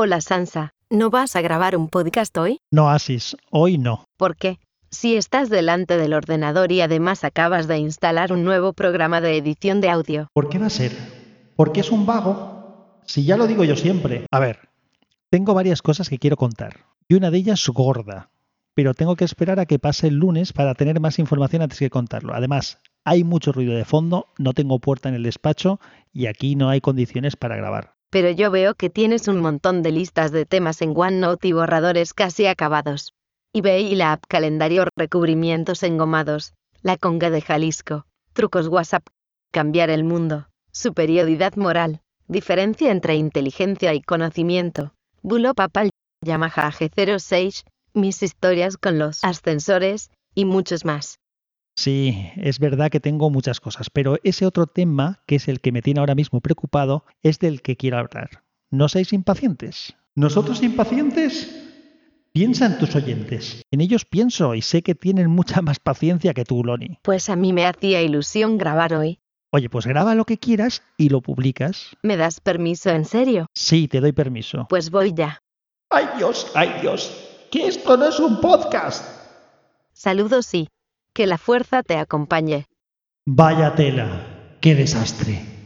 Hola Sansa, ¿no vas a grabar un podcast hoy? No, Asis, hoy no. ¿Por qué? Si estás delante del ordenador y además acabas de instalar un nuevo programa de edición de audio. ¿Por qué va a ser? ¿Porque es un vago? Si ya lo digo yo siempre. A ver, tengo varias cosas que quiero contar. Y una de ellas gorda. Pero tengo que esperar a que pase el lunes para tener más información antes que contarlo. Además, hay mucho ruido de fondo, no tengo puerta en el despacho y aquí no hay condiciones para grabar. Pero yo veo que tienes un montón de listas de temas en OneNote y borradores casi acabados. eBay y la app calendario recubrimientos engomados, la conga de Jalisco, trucos WhatsApp, cambiar el mundo, superioridad moral, diferencia entre inteligencia y conocimiento, bulo papal, Yamaha G06, mis historias con los ascensores, y muchos más. Sí, es verdad que tengo muchas cosas, pero ese otro tema, que es el que me tiene ahora mismo preocupado, es del que quiero hablar. ¿No seáis impacientes? ¿Nosotros impacientes? Piensa en tus oyentes. En ellos pienso y sé que tienen mucha más paciencia que tú, Loni. Pues a mí me hacía ilusión grabar hoy. Oye, pues graba lo que quieras y lo publicas. ¿Me das permiso en serio? Sí, te doy permiso. Pues voy ya. ¡Ay Dios, ay Dios! ¡Que esto no es un podcast! Saludos sí. Que la fuerza te acompañe. Vaya tela, qué desastre.